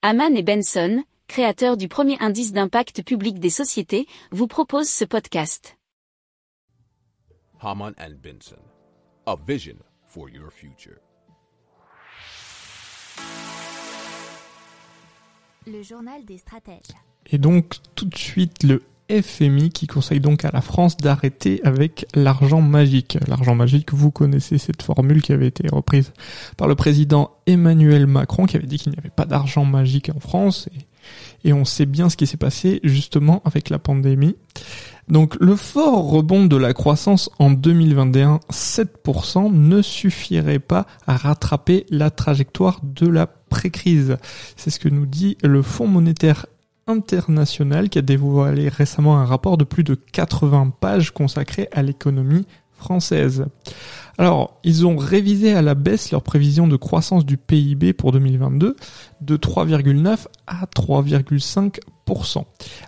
Haman et Benson, créateurs du premier indice d'impact public des sociétés, vous proposent ce podcast. Haman and Benson, a vision for your future. Le journal des stratèges. Et donc tout de suite le FMI qui conseille donc à la France d'arrêter avec l'argent magique. L'argent magique, vous connaissez cette formule qui avait été reprise par le président Emmanuel Macron qui avait dit qu'il n'y avait pas d'argent magique en France et, on sait bien ce qui s'est passé justement avec la pandémie. Donc le fort rebond de la croissance en 2021, 7%, ne suffirait pas à rattraper la trajectoire de la pré-crise. C'est ce que nous dit le Fonds monétaire international qui a dévoilé récemment un rapport de plus de 80 pages consacré à l'économie française. Alors, ils ont révisé à la baisse leur prévision de croissance du PIB pour 2022 de 3,9 à 3,5%.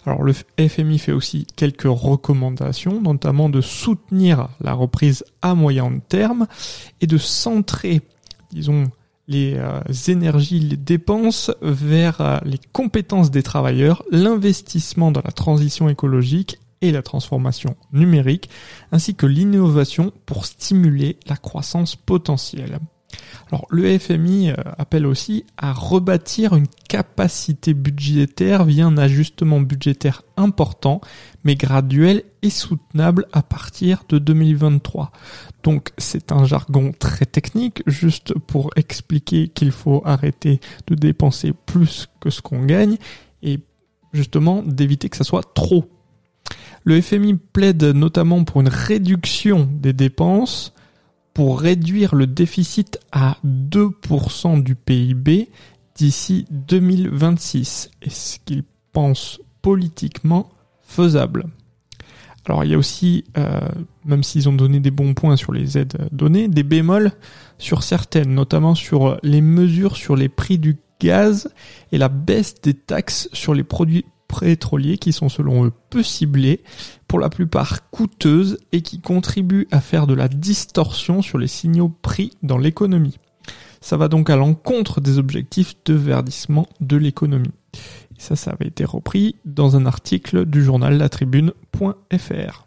Alors, le FMI fait aussi quelques recommandations, notamment de soutenir la reprise à moyen terme et de centrer, disons, les euh, énergies, les dépenses vers euh, les compétences des travailleurs, l'investissement dans la transition écologique et la transformation numérique, ainsi que l'innovation pour stimuler la croissance potentielle. Alors le FMI euh, appelle aussi à rebâtir une capacité budgétaire via un ajustement budgétaire important, mais graduel et soutenable à partir de 2023. Donc c'est un jargon très technique, juste pour expliquer qu'il faut arrêter de dépenser plus que ce qu'on gagne et justement d'éviter que ça soit trop. Le FMI plaide notamment pour une réduction des dépenses, pour réduire le déficit à 2% du PIB d'ici 2026. Est-ce qu'il pense politiquement faisable? Alors il y a aussi, euh, même s'ils ont donné des bons points sur les aides données, des bémols sur certaines, notamment sur les mesures sur les prix du gaz et la baisse des taxes sur les produits pétroliers qui sont selon eux peu ciblées, pour la plupart coûteuses et qui contribuent à faire de la distorsion sur les signaux prix dans l'économie. Ça va donc à l'encontre des objectifs de verdissement de l'économie. Ça, ça avait été repris dans un article du journal latribune.fr.